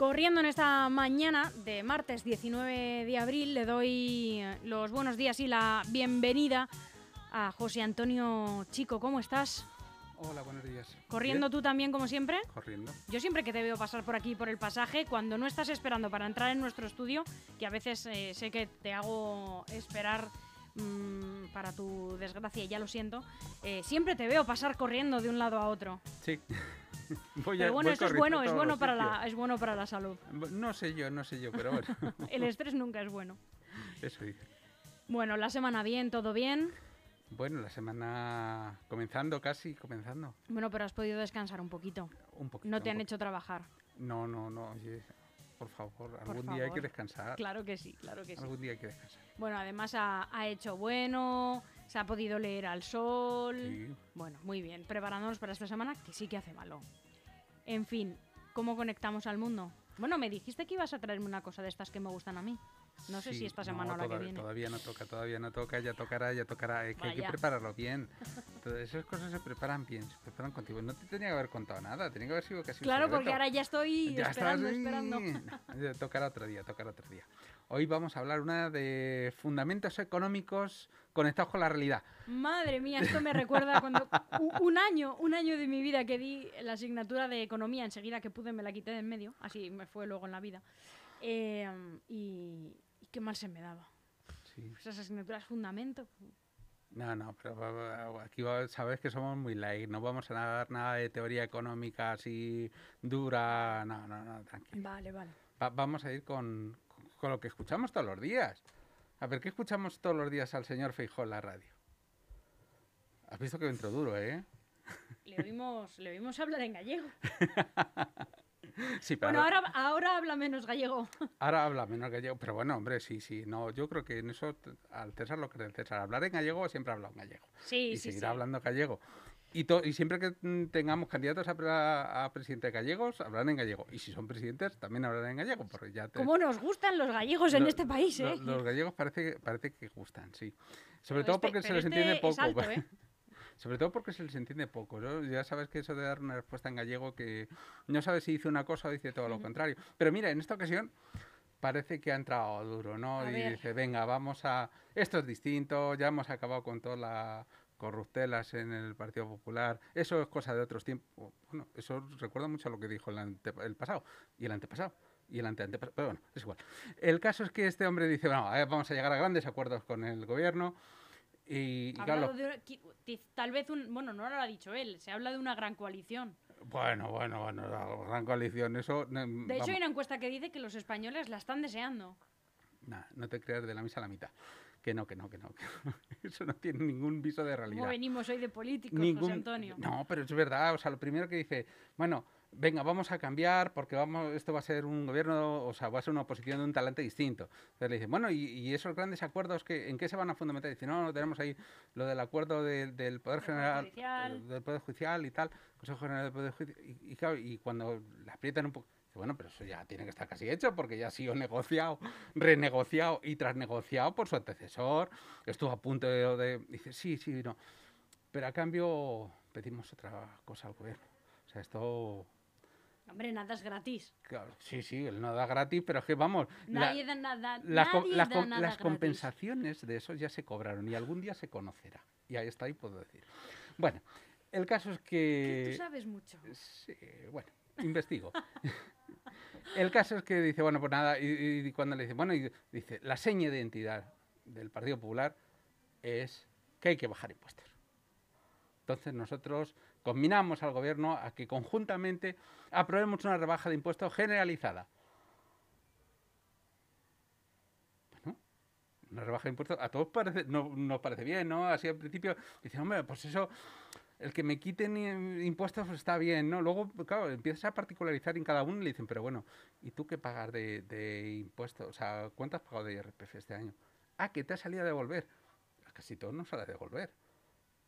Corriendo en esta mañana de martes 19 de abril, le doy los buenos días y la bienvenida a José Antonio Chico. ¿Cómo estás? Hola, buenos días. ¿Corriendo Bien, tú también como siempre? Corriendo. Yo siempre que te veo pasar por aquí por el pasaje, cuando no estás esperando para entrar en nuestro estudio, que a veces eh, sé que te hago esperar mm, para tu desgracia, y ya lo siento, eh, siempre te veo pasar corriendo de un lado a otro. Sí. Voy Pero bueno, eso es bueno, es bueno para la, es bueno para la salud. No sé yo, no sé yo, pero bueno, El estrés nunca es bueno. eso dice. Bueno, la semana bien, todo bien. Bueno, la semana comenzando casi, comenzando. Bueno, pero has podido descansar un poquito. Un poquito. No te han hecho trabajar. No, no, no, oye, por favor, Por algún día hay que descansar. Claro que sí, claro que sí. Algún día hay que descansar. Bueno, además ha, ha hecho bueno, se ha podido leer al sol. Sí. Bueno, muy bien. Preparándonos para esta semana que sí que hace malo. En fin, ¿cómo conectamos al mundo? Bueno, me dijiste que ibas a traerme una cosa de estas que me gustan a mí. No sé Sí, si esta semana o la toda- que viene. Todavía no toca, todavía no toca, ya tocará, ya tocará. Es que hay que prepararlo bien. Todas esas cosas se preparan bien, se preparan contigo. No te tenía que haber contado nada, tenía que haber sido casi un Claro, porque secreto. ahora ya estoy Ya esperando, estás esperando. Tocará otro día, tocará otro día. Hoy vamos a hablar una de fundamentos económicos conectados con la realidad. Madre mía, esto me recuerda cuando un año, un año de mi vida que di la asignatura de economía, enseguida que pude me la quité de en medio, así me fue luego en la vida. Eh, y, y qué mal se me daba. Sí. Esas asignaturas fundamento. No, no, pero aquí sabes que somos muy light, no vamos a dar nada de teoría económica así dura, no, no, no, tranquilo. Vale, vale. Va- vamos a ir con, con lo que escuchamos todos los días. A ver, ¿qué escuchamos todos los días al señor Feijó en la radio? Has visto que entró duro, ¿eh? Le oímos, le oímos hablar en gallego. Sí, pero Bueno, ahora, ahora, habla menos gallego. ahora habla menos gallego, pero bueno, hombre, sí, sí, no, yo creo que en eso al César lo que es del César, hablar en gallego siempre habla en gallego Sí, y sí, seguirá sí. hablando gallego. Y, to- y siempre que mm, tengamos candidatos a, a presidente gallegos, hablarán en gallego. Y si son presidentes, también hablarán en gallego, porque ya te, ¿Cómo nos gustan los gallegos en Lo- este país, eh? Los gallegos parece, que- parece que gustan, sí. Sobre Pero todo este- porque se les este entiende es poco. alto, ¿eh? Sobre todo porque se les entiende poco. ¿no? Ya sabes que eso de dar una respuesta en gallego que no sabes si dice una cosa o dice todo lo contrario. Pero mira, en esta ocasión parece que ha entrado duro, ¿no? A y ver. dice, venga, vamos a... Esto es distinto, ya hemos acabado con todas las corruptelas en el Partido Popular. Eso es cosa de otros tiempos. Bueno, eso recuerda mucho a lo que dijo el, ante- el pasado y el antepasado. Y el ante antepasado. Pero bueno, es igual. El caso es que este hombre dice, bueno, vamos a llegar a grandes acuerdos con el gobierno. Y, y claro, de- tal vez un... Bueno, no lo ha dicho él. Se habla de una gran coalición. Bueno, bueno, bueno, la gran coalición, eso... no, De hecho, vamos, hay una encuesta que dice que los españoles la están deseando. nah, no te creas de la misa a la mitad. Que no, que no, que no. que no. Eso no tiene ningún viso de ¿Cómo realidad. venimos hoy de políticos, Ningún- José Antonio? No, pero es verdad. O sea, lo primero que dice, bueno, venga, vamos a cambiar porque vamos, esto va a ser un gobierno, o sea, va a ser una oposición de un talante distinto. Entonces le dice, bueno, ¿y, y esos grandes acuerdos que, en qué se van a fundamentar? Dice, no, no, tenemos ahí lo del acuerdo de- del Poder General, Judicial. eh, del Poder Judicial y tal, Consejo General del Poder Judicial. Y, y claro, y cuando le aprietan un poco, bueno, pero eso ya tiene que estar casi hecho porque ya ha sido negociado, renegociado y tras negociado por su antecesor. Estuvo a punto de, de- dice, sí, sí, no. Pero a cambio pedimos otra cosa al gobierno. O sea, esto... Hombre, nada es gratis. claro, sí, sí, él no da gratis, pero es que vamos... la- Nadie da nada. las com- nadie las da com- nada las gratis. compensaciones de eso ya se cobraron y algún día se conocerá. Y ahí está, ahí puedo decir. Bueno, el caso es Que que... Tú sabes mucho. Sí, bueno, investigo. el caso es que dice, bueno, pues nada, y, y cuando le dice, bueno, y dice, la seña de identidad del Partido Popular es que hay que bajar impuestos. Entonces nosotros combinamos al gobierno a que conjuntamente aprobemos una rebaja de impuestos generalizada. Bueno, una rebaja de impuestos a todos no, nos parece bien, ¿no? Así al principio dicen, hombre, pues eso, el que me quiten impuestos pues está bien, ¿no? Luego, claro, empiezas a particularizar en cada uno y le dicen, pero bueno, ¿y tú qué pagas de, de impuestos? O sea, ¿cuánto has pagado de IRPF este año? Ah, que te ha salido a devolver. A casi todos nos sale a devolver.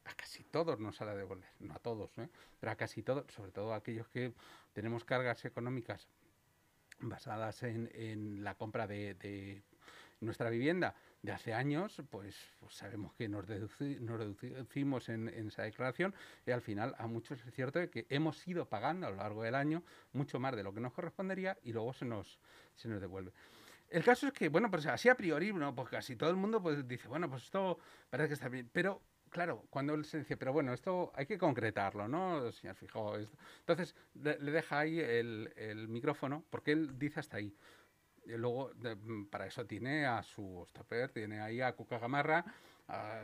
A casi todos nos sale a devolver. No a todos, ¿eh? Pero a casi todos, sobre todo a aquellos que tenemos cargas económicas basadas en, en la compra de, de nuestra vivienda, de hace años, pues, pues sabemos que nos, nos reducimos en, esa declaración y al final a muchos es cierto que hemos ido pagando a lo largo del año mucho más de lo que nos correspondería y luego se nos, se nos devuelve. El caso es que, bueno, pues así a priori, ¿no? pues casi todo el mundo pues, dice, bueno, pues esto parece que está bien, pero claro, cuando se dice, pero bueno, esto hay que concretarlo, ¿no, señor Fijo? Entonces le, deja ahí el, micrófono porque él dice hasta ahí. Y luego, mm, para eso tiene a su stopper, tiene ahí a Cuca Gamarra,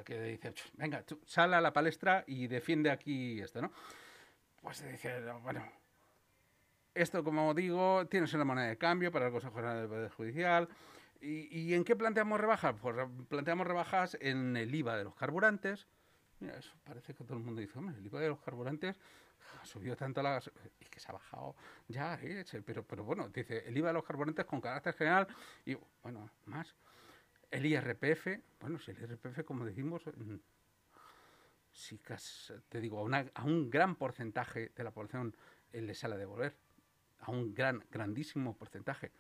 que dice, venga, sal a la palestra y defiende aquí esto, ¿no? Pues dice, bueno, esto, como digo, tienes una moneda de cambio para el Consejo General del Poder Judicial. ¿Y, en qué planteamos rebajas? Pues planteamos rebajas en el IVA de los carburantes. Mira, eso parece que todo el mundo dice, hombre, el IVA de los carburantes ha subido tanto la y que se ha bajado ya, ¿eh? pero, pero bueno, dice el IVA de los carburantes con carácter general y bueno, más. El IRPF, bueno, si el IRPF, como decimos, mm, sí te digo, a, una, un gran porcentaje de la población le sale a devolver, a un gran, grandísimo porcentaje.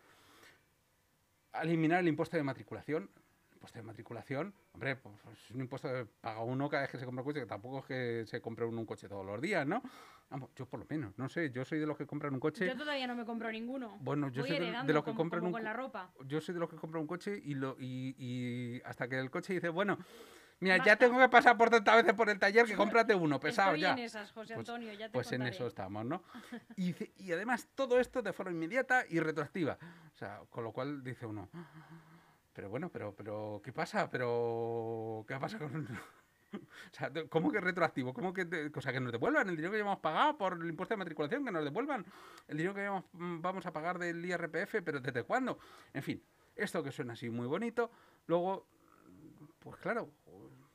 Eliminar el impuesto de matriculación, impuesto de matriculación, hombre, pues, pues, es un impuesto que paga uno cada vez que se compra un coche, que tampoco es que se compre uno un coche todos los días, ¿no? Vamos, yo por lo menos, no sé, yo soy de los que compran un coche. Yo todavía no me compro ninguno. Bueno, yo soy de, los que compran un con la ropa. Yo soy de los que compran un coche y lo y, y hasta que el coche dice, bueno, Mira, ya tengo que pasar por tantas veces por el taller que cómprate uno, pesado Estoy ya. en esas, José pues, Antonio, ya te Pues en eso estamos, ¿no? Y, y, además todo esto de forma inmediata y retroactiva. O sea, con lo cual dice uno, pero bueno, pero, pero, ¿qué pasa? Pero, ¿qué pasa con...? o sea, ¿cómo que retroactivo? ¿Cómo que, o sea, que nos devuelvan el dinero que hemos pagado por el impuesto de matriculación? Que nos devuelvan el dinero que mm, vamos a pagar del IRPF, pero ¿desde cuándo? En fin, esto que suena así muy bonito, luego, pues claro,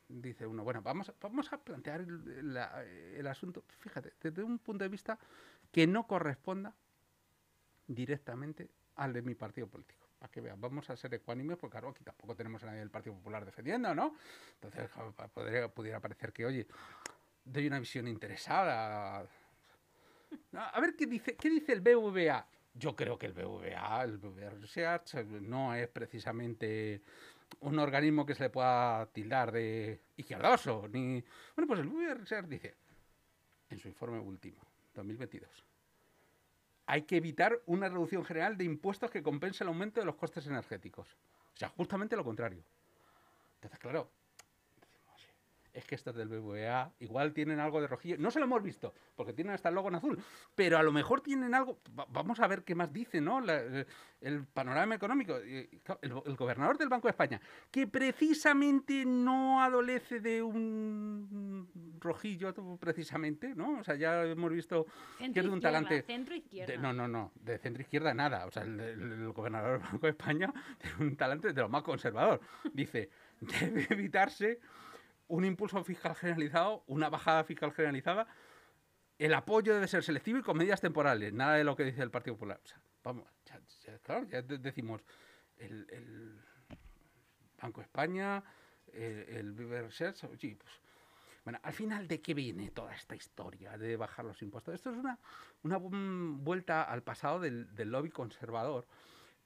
dice uno, bueno, vamos, vamos a plantear el asunto, fíjate, desde un punto de vista que no corresponda directamente al de mi partido político que vean, vamos a ser ecuánimes, porque claro, aquí tampoco tenemos a nadie del Partido Popular defendiendo, ¿no? Entonces, podría, pudiera parecer que, oye, doy una visión interesada. A ver qué dice, qué dice el BVA. Yo creo que el BVA, el BVA Research, no es precisamente un organismo que se le pueda tildar de izquierdoso, ni... Bueno, pues el BVA Research dice, en su informe último, 2022, hay que evitar una reducción general de impuestos que compense el aumento de los costes energéticos. O sea, justamente lo contrario. Entonces, claro, es que estos del BBVA igual tienen algo de rojillo. No se lo hemos visto, porque tienen hasta el logo en azul, pero a lo mejor tienen algo. vamos a ver qué más dice, ¿no? Eh, el panorama económico. El, gobernador del Banco de España, que precisamente no adolece de un rojillo, precisamente, ¿no? O sea, ya hemos visto que es un talante. Centro izquierda. no, no, no. De centro izquierda nada. O sea, el, gobernador del Banco de España tiene un talante de lo más conservador. Dice, debe evitarse un impulso fiscal generalizado, una bajada fiscal generalizada, el apoyo debe ser selectivo y con medidas temporales, nada de lo que dice el Partido Popular. vamos, ya, claro, ya decimos, el, Banco de España, el, el Research, pues, bueno, al final, ¿de qué viene toda esta historia de bajar los impuestos? Esto es una, una vuelta al pasado del, lobby conservador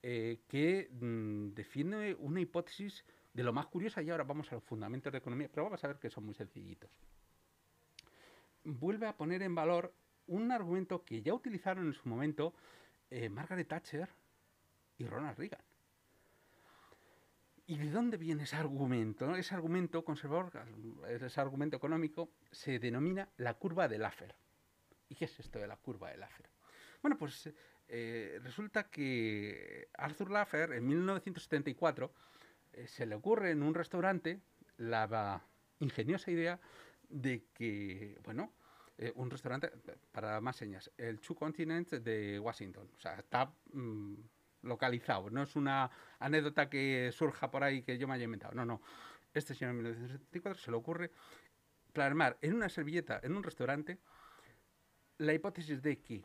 eh, que mm, defiende una hipótesis de lo más curiosa y ahora vamos a los fundamentos de economía, pero vamos a ver que son muy sencillitos. Vuelve a poner en valor un argumento que ya utilizaron en su momento eh, Margaret Thatcher y Ronald Reagan. ¿Y de dónde viene ese argumento? Ese argumento conservador, ese argumento económico, se denomina la curva de Laffer. ¿Y qué es esto de la curva de Laffer? Bueno, pues eh, resulta que Arthur Laffer en 1974 eh, se le ocurre en un restaurante la ingeniosa idea de que, bueno, eh, un restaurante, para más señas, el Two Continents de Washington. O sea, está mm, localizado. No es una anécdota que surja por ahí que yo me haya inventado. No, no. Este señor en 1974 se le ocurre plasmar en una servilleta, en un restaurante, la hipótesis de que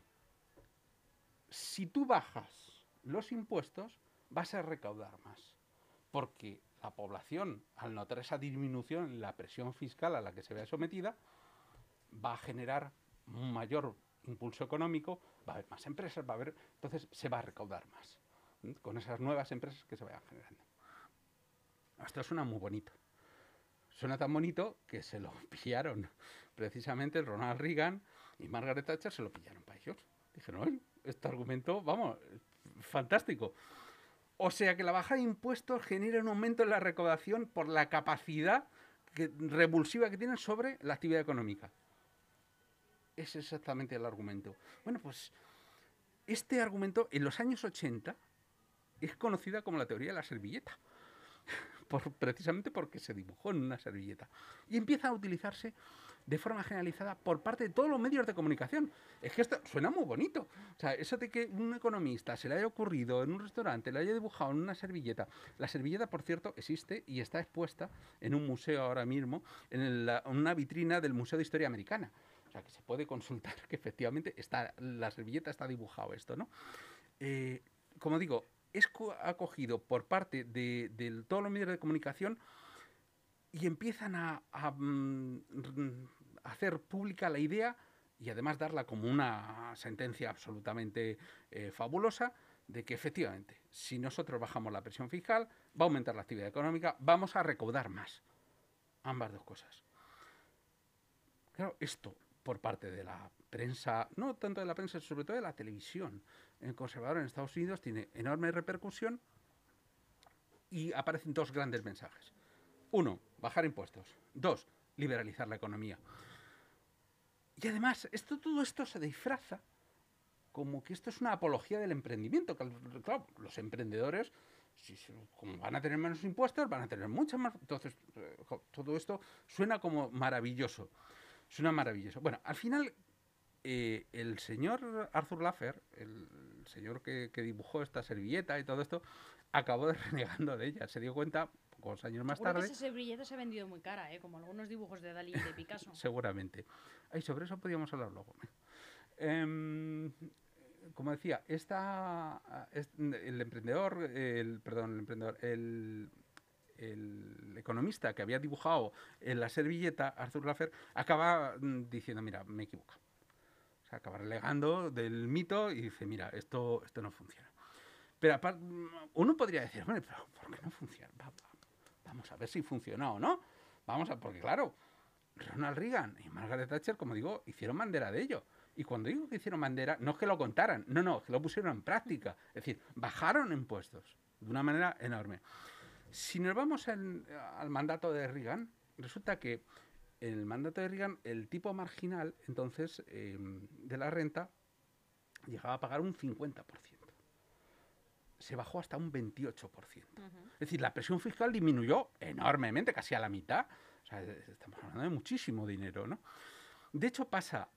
si tú bajas los impuestos, vas a recaudar más porque la población, al notar esa disminución en la presión fiscal a la que se vea sometida, va a generar un mayor impulso económico, va a haber más empresas, va a haber, entonces se va a recaudar más con esas nuevas empresas que se vayan generando. Esto suena muy bonito. Suena tan bonito que se lo pillaron precisamente Ronald Reagan y Margaret Thatcher se lo pillaron para ellos. Dijeron, oye, este argumento, vamos, fantástico. O sea que la baja de impuestos genera un aumento en la recaudación por la capacidad revulsiva que tienen sobre la actividad económica. Es exactamente el argumento. Bueno, pues este argumento en los años 80 es conocida como la teoría de la servilleta. Precisamente porque se dibujó en una servilleta. Y empieza a utilizarse de forma generalizada por parte de todos los medios de comunicación. Es que esto suena muy bonito. O sea, eso de que un economista se le haya ocurrido en un restaurante, le haya dibujado en una servilleta. La servilleta, por cierto, existe y está expuesta en un museo ahora mismo, en una vitrina del Museo de Historia Americana. O sea, que se puede consultar que efectivamente está, la servilleta está dibujado esto, ¿no? Eh, como digo, es acogido por parte de, todos los medios de comunicación y empiezan a, mm, hacer pública la idea y además darla como una sentencia absolutamente eh, fabulosa de que efectivamente, si nosotros bajamos la presión fiscal, va a aumentar la actividad económica, vamos a recaudar más. Ambas dos cosas. Claro, esto por parte de la prensa, no tanto de la prensa, sobre todo de la televisión en conservador en Estados Unidos, tiene enorme repercusión y aparecen dos grandes mensajes. Uno, bajar impuestos. Dos, liberalizar la economía. Y además, esto, todo esto se disfraza como que esto es una apología del emprendimiento. Claro, los emprendedores, si, como van a tener menos impuestos, van a tener muchas más. Entonces, eh, todo esto suena como maravilloso. Suena maravilloso. Bueno, al final, eh, el señor Arthur Laffer, el señor que, dibujó esta servilleta y todo esto, acabó de renegando de ella. Se dio cuenta pocos años más tarde. esa servilleta se ha vendido muy cara, ¿eh? como algunos dibujos de Dalí y de Picasso. Seguramente. Ay, sobre eso podríamos hablar luego. Em, como decía, esta, el emprendedor, el, perdón, el emprendedor, el, el economista que había dibujado en la servilleta, Arthur Laffer, acaba mm, diciendo, mira, me equivoco acaba relegando del mito y dice, mira, esto, esto no funciona. Pero uno podría decir, bueno, pero ¿por qué no funciona? vamos a ver si funciona o no. Vamos a, porque claro, Ronald Reagan y Margaret Thatcher, como digo, hicieron bandera de ello. Y cuando digo que hicieron bandera, no es que lo contaran, no, no, es que lo pusieron en práctica. Es decir, bajaron impuestos de una manera enorme. Si nos vamos al mandato de Reagan, resulta que en el mandato de Reagan, el tipo marginal, entonces, em, de la renta, llegaba a pagar un 50%. Se bajó hasta un 28%. Es decir, la presión fiscal disminuyó enormemente, casi a la mitad. O sea, estamos hablando de muchísimo dinero, ¿no? De hecho, pasa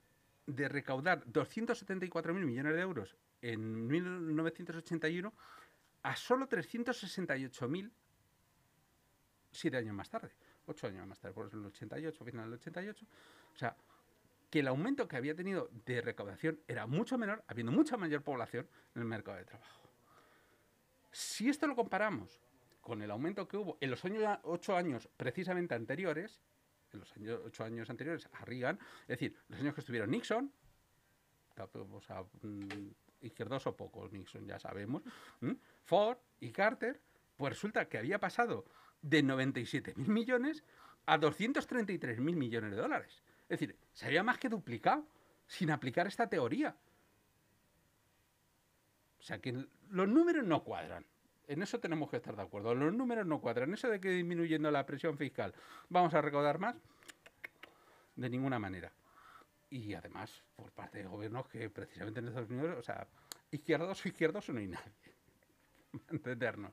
de recaudar 274.000 millones de euros en 1981 a solo 368.000 siete años más tarde ocho años más tarde, por eso en el 88, final del 88. O sea, que el aumento que había tenido de recaudación era mucho menor, habiendo mucha mayor población en el mercado de trabajo. Si esto lo comparamos con el aumento que hubo en los años, ocho años precisamente anteriores, en los años, ocho años anteriores a Reagan, es decir, los años que estuvieron Nixon, o sea, mm, izquierdos pocos, Nixon ya sabemos, Ford y Carter, pues resulta que había pasado de 97.000 millones a 233.000 millones de dólares. Es decir, se había más que duplicado sin aplicar esta teoría. O sea que los números no cuadran. En eso tenemos que estar de acuerdo. Los números no cuadran. Eso de que disminuyendo la presión fiscal vamos a recaudar más, de ninguna manera. Y además, por parte de gobiernos que precisamente en Estados Unidos, o sea, izquierdos o izquierdos no hay nadie. Entendernos.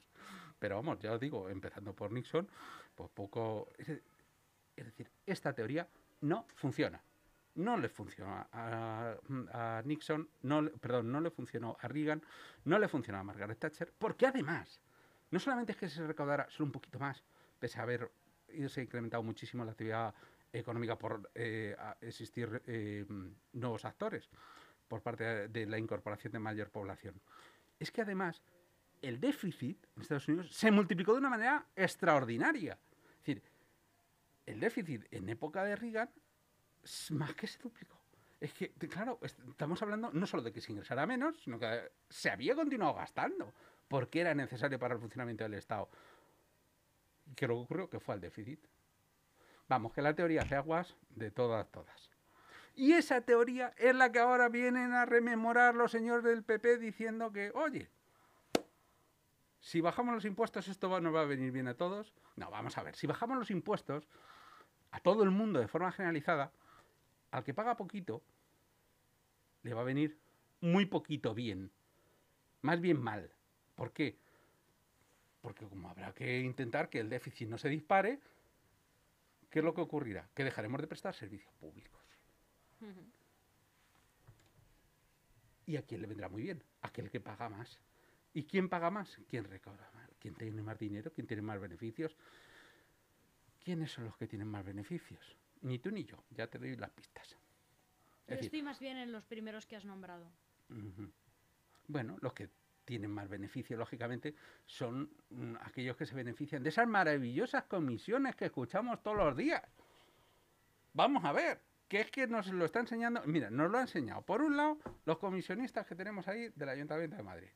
Pero vamos, ya os digo, empezando por Nixon, pues poco... Es, decir, esta teoría no funciona. No le funcionó a, Nixon, no, perdón, no le funcionó a Reagan, no le funcionó a Margaret Thatcher, porque además, no solamente es que se recaudara solo un poquito más, pese a haber irse incrementado muchísimo la actividad económica por eh, existir eh, nuevos actores por parte de la incorporación de mayor población. Es que además el déficit en Estados Unidos se multiplicó de una manera extraordinaria. Es decir, el déficit en época de Reagan más que se duplicó. Es que, claro, estamos hablando no solo de que se ingresara menos, sino que se había continuado gastando porque era necesario para el funcionamiento del Estado. ¿Qué lo que ocurrió? Que fue al déficit. Vamos, que la teoría hace aguas de todas, todas. Y esa teoría es la que ahora vienen a rememorar los señores del PP diciendo que, oye, si bajamos los impuestos esto va, nos va a venir bien a todos. No, vamos a ver, si bajamos los impuestos a todo el mundo de forma generalizada, al que paga poquito, le va a venir muy poquito bien. Más bien mal. ¿Por qué? Porque como habrá que intentar que el déficit no se dispare, ¿qué es lo que ocurrirá? Que dejaremos de prestar servicios públicos. ¿Y a quién le vendrá muy bien? Aquel que paga más. ¿Y quién paga más? ¿Quién recauda más? ¿Quién tiene más dinero? ¿Quién tiene más beneficios? ¿Quiénes son los que tienen más beneficios? Ni tú ni yo, ya te doy las pistas. Yo estoy más bien en los primeros que has nombrado. Bueno, los que tienen más beneficio, lógicamente, son mm, aquellos que se benefician de esas maravillosas comisiones que escuchamos todos los días. Vamos a ver, ¿qué es que nos lo está enseñando? Mira, nos lo ha enseñado, por un lado, los comisionistas que tenemos ahí del Ayuntamiento de Madrid.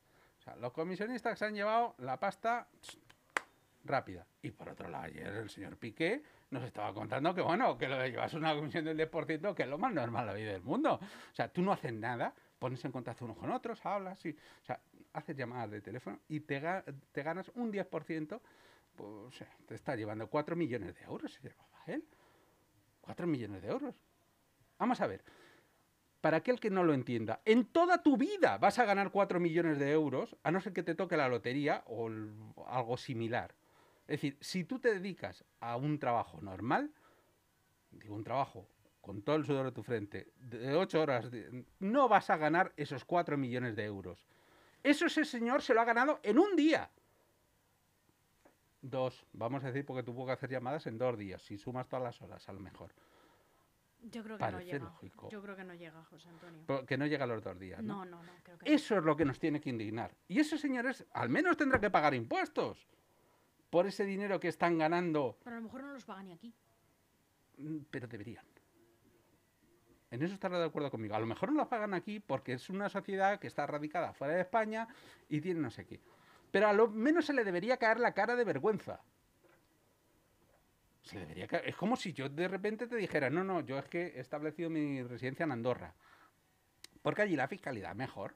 Sea, los comisionistas se han llevado la pasta rápida. Y por otro lado, ayer el señor Piqué nos estaba contando que, bueno, que lo de llevarse una comisión del 10%, que es lo más normal la vida del mundo. O sea, tú no haces nada, pones en contacto unos con otros, hablas, y, o sea, haces llamadas de teléfono y te, te ganas un 10%, pues te está llevando 4 millones de euros, se llevaba él. 4 millones de euros. Vamos a ver. Para aquel que no lo entienda, en toda tu vida vas a ganar 4 millones de euros, a no ser que te toque la lotería o algo similar. Es decir, si tú te dedicas a un trabajo normal, digo un trabajo con todo el sudor de tu frente, de ocho horas, no vas a ganar esos cuatro millones de euros. Eso ese señor se lo ha ganado en un día. Dos, vamos a decir, porque tuvo que hacer llamadas en dos días, si sumas todas las horas, a lo mejor. Yo creo que no llega. Yo creo que no llega, José Antonio. que no llega a los dos días. No, no, no. creo que Eso es lo que nos tiene que indignar. Y esos señores al menos tendrán que pagar impuestos por ese dinero que están ganando. Pero a lo mejor no los pagan ni aquí. Mm, pero deberían. En eso estará de acuerdo conmigo. A lo mejor no los pagan aquí porque es una sociedad que está radicada fuera de España y tiene no sé qué. Pero a lo menos se le debería caer la cara de vergüenza. Es como si yo de repente te dijera, no, no, yo es que he establecido mi residencia en Andorra. Porque allí la fiscalidad mejor.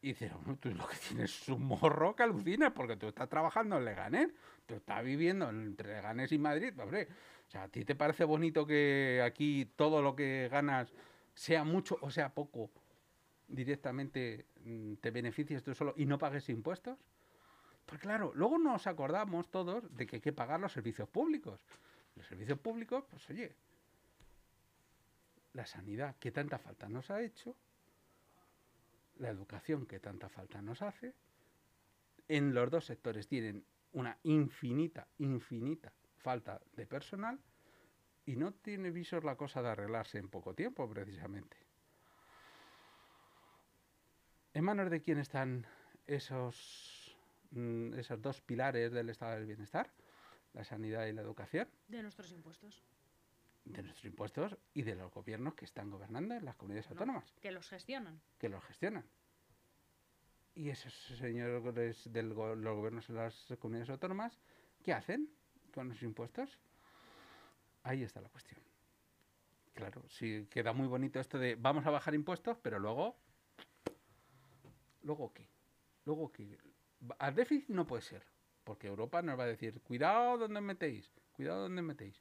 Y dices, tú lo que tienes es un morro que alucina, porque tú estás trabajando en Leganés, tú estás viviendo entre Leganés y Madrid, hombre. O sea, ¿a ti te parece bonito que aquí todo lo que ganas sea mucho o sea poco, directamente mm, te beneficies tú solo y no pagues impuestos? Pues claro, luego nos acordamos todos de que hay que pagar los servicios públicos. Los servicios públicos, pues oye, la sanidad que tanta falta nos ha hecho, la educación que tanta falta nos hace, en los dos sectores tienen una infinita, infinita falta de personal y no tiene visos la cosa de arreglarse en poco tiempo, precisamente. ¿En manos de quién están esos, mm, esos dos pilares del estado del bienestar? La sanidad y la educación. De nuestros impuestos. De nuestros impuestos y de los gobiernos que están gobernando en las comunidades autónomas. Que los gestionan. Que los gestionan. Y esos señores de los gobiernos en las comunidades autónomas, ¿qué hacen con los impuestos? Ahí está la cuestión. Claro, sí queda muy bonito esto de vamos a bajar impuestos, pero luego. ¿Luego qué? ¿Luego qué? Al déficit no puede ser, porque Europa nos va a decir, cuidado donde metéis, cuidado donde metéis.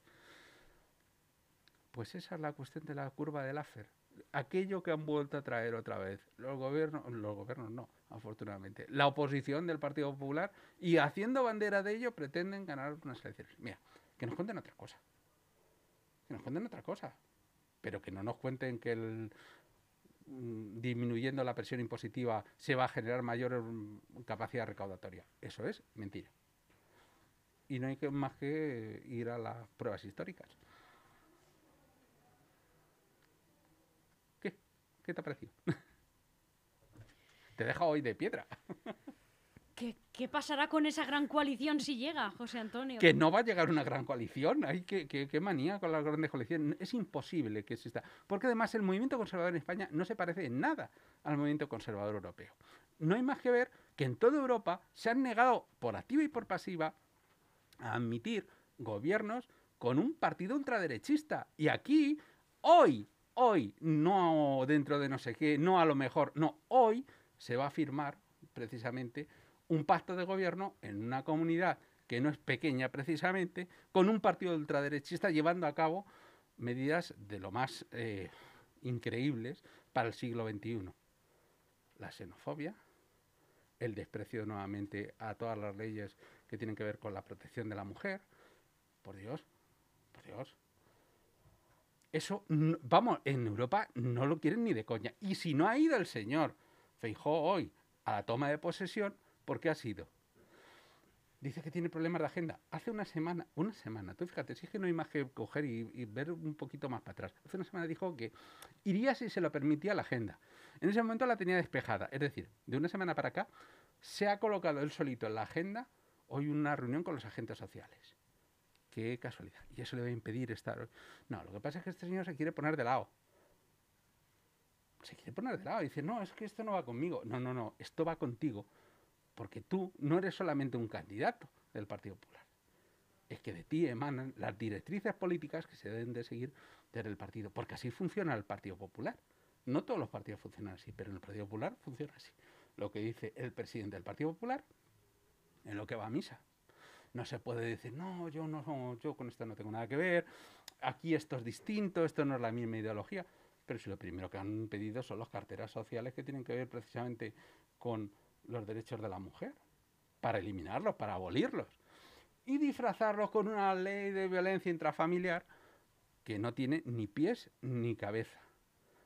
Pues esa es la cuestión de la curva del AFER. Aquello que han vuelto a traer otra vez. Los gobiernos, los gobiernos no, afortunadamente. La oposición del Partido Popular y haciendo bandera de ello pretenden ganar unas elecciones. Mira, que nos cuenten otra cosa. Que nos cuenten otra cosa. Pero que no nos cuenten que el, disminuyendo la presión impositiva se va a generar mayor mm, capacidad recaudatoria. Eso es mentira. Y no hay que, más que ir a las pruebas históricas. ¿Qué? ¿Qué te ha parecido? te deja hoy de piedra. ¿Qué, pasará con esa gran coalición si llega, José Antonio? Que no va a llegar una gran coalición. Ay, qué, qué, manía con las grandes coaliciones. Es imposible que exista. Porque además el movimiento conservador en España no se parece en nada al movimiento conservador europeo. No hay más que ver que en toda Europa se han negado por activa y por pasiva a admitir gobiernos con un partido ultraderechista. Y aquí, hoy, hoy, no dentro de no sé qué, no a lo mejor, no, hoy se va a firmar precisamente un pacto de gobierno en una comunidad que no es pequeña precisamente, con un partido ultraderechista llevando a cabo medidas de lo más eh, increíbles para el siglo XXI. La xenofobia, el desprecio nuevamente a todas las leyes que tienen que ver con la protección de la mujer. Por Dios, por Dios. Eso, vamos, en Europa no lo quieren ni de coña. Y si no ha ido el señor Feijó hoy a la toma de posesión, ¿por qué ha sido? dice que tiene problemas de agenda. Hace una semana, una semana, tú fíjate, si es que no hay más que coger y, ver un poquito más para atrás. Hace una semana dijo que iría si se lo permitía la agenda. En ese momento la tenía despejada. Es decir, de una semana para acá se ha colocado él solito en la agenda hoy una reunión con los agentes sociales. Qué casualidad. Y eso le va a impedir estar. No, lo que pasa es que este señor se quiere poner de lado. Se quiere poner de lado. Y dice, no, es que esto no va conmigo. No, no, no, esto va contigo porque tú no eres solamente un candidato del Partido Popular. Es que de ti emanan las directrices políticas que se deben de seguir desde el partido, porque así funciona el Partido Popular. No todos los partidos funcionan así, pero en el Partido Popular funciona así. Lo que dice el presidente del Partido Popular en lo que va a misa. No se puede decir, no, yo no, yo con esto no tengo nada que ver, aquí esto es distinto, esto no es la misma ideología. Pero si lo primero que han pedido son las carteras sociales que tienen que ver precisamente con los derechos de la mujer, para eliminarlos, para abolirlos, y disfrazarlos con una ley de violencia intrafamiliar que no tiene ni pies ni cabeza.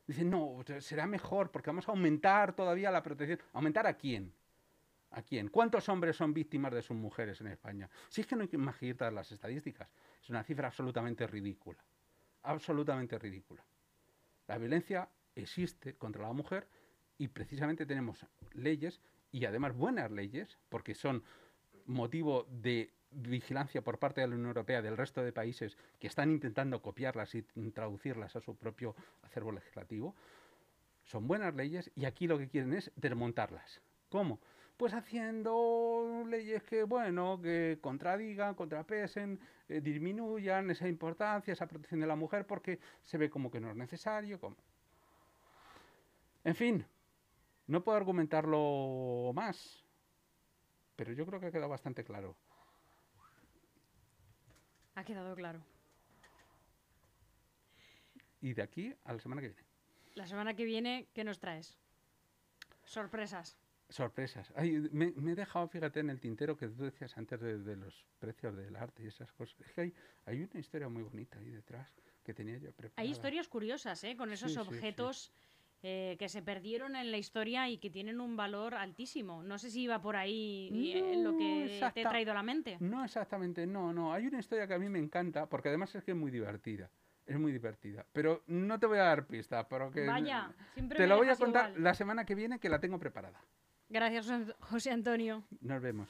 Dicen, no, será mejor porque vamos a aumentar todavía la protección. ¿Aumentar a quién? ¿A quién? ¿Cuántos hombres son víctimas de sus mujeres en España? Si es que no hay que imaginar las estadísticas. Es una cifra absolutamente ridícula. Absolutamente ridícula. La violencia existe contra la mujer y precisamente tenemos leyes y además buenas leyes, porque son motivo de vigilancia por parte de la Unión Europea del resto de países que están intentando copiarlas y traducirlas a su propio acervo legislativo, son buenas leyes y aquí lo que quieren es desmontarlas. ¿Cómo? Pues haciendo leyes que, bueno, que contradigan, contrapesen, eh, disminuyan esa importancia, esa protección de la mujer, porque se ve como que no es necesario. Como... En fin, no puedo argumentarlo más, pero yo creo que ha quedado bastante claro. Ha quedado claro. Y de aquí a la semana que viene. La semana que viene, ¿qué nos traes? Sorpresas. Sorpresas. me, he dejado, fíjate, en el tintero que tú decías antes de, los precios del arte y esas cosas. Es que hay, hay, una historia muy bonita ahí detrás que tenía yo preparada. Hay historias curiosas, ¿eh? Con esos objetos eh, que se perdieron en la historia y que tienen un valor altísimo. No sé si iba por ahí eh, lo que te he traído a la mente. No exactamente, no, no. Hay una historia que a mí me encanta, porque además es que es muy divertida. Es muy divertida. Pero no te voy a dar pista, pero que... Vaya, siempre Te la voy a contar la semana que viene, que la tengo preparada. Gracias, José Antonio. Nos vemos.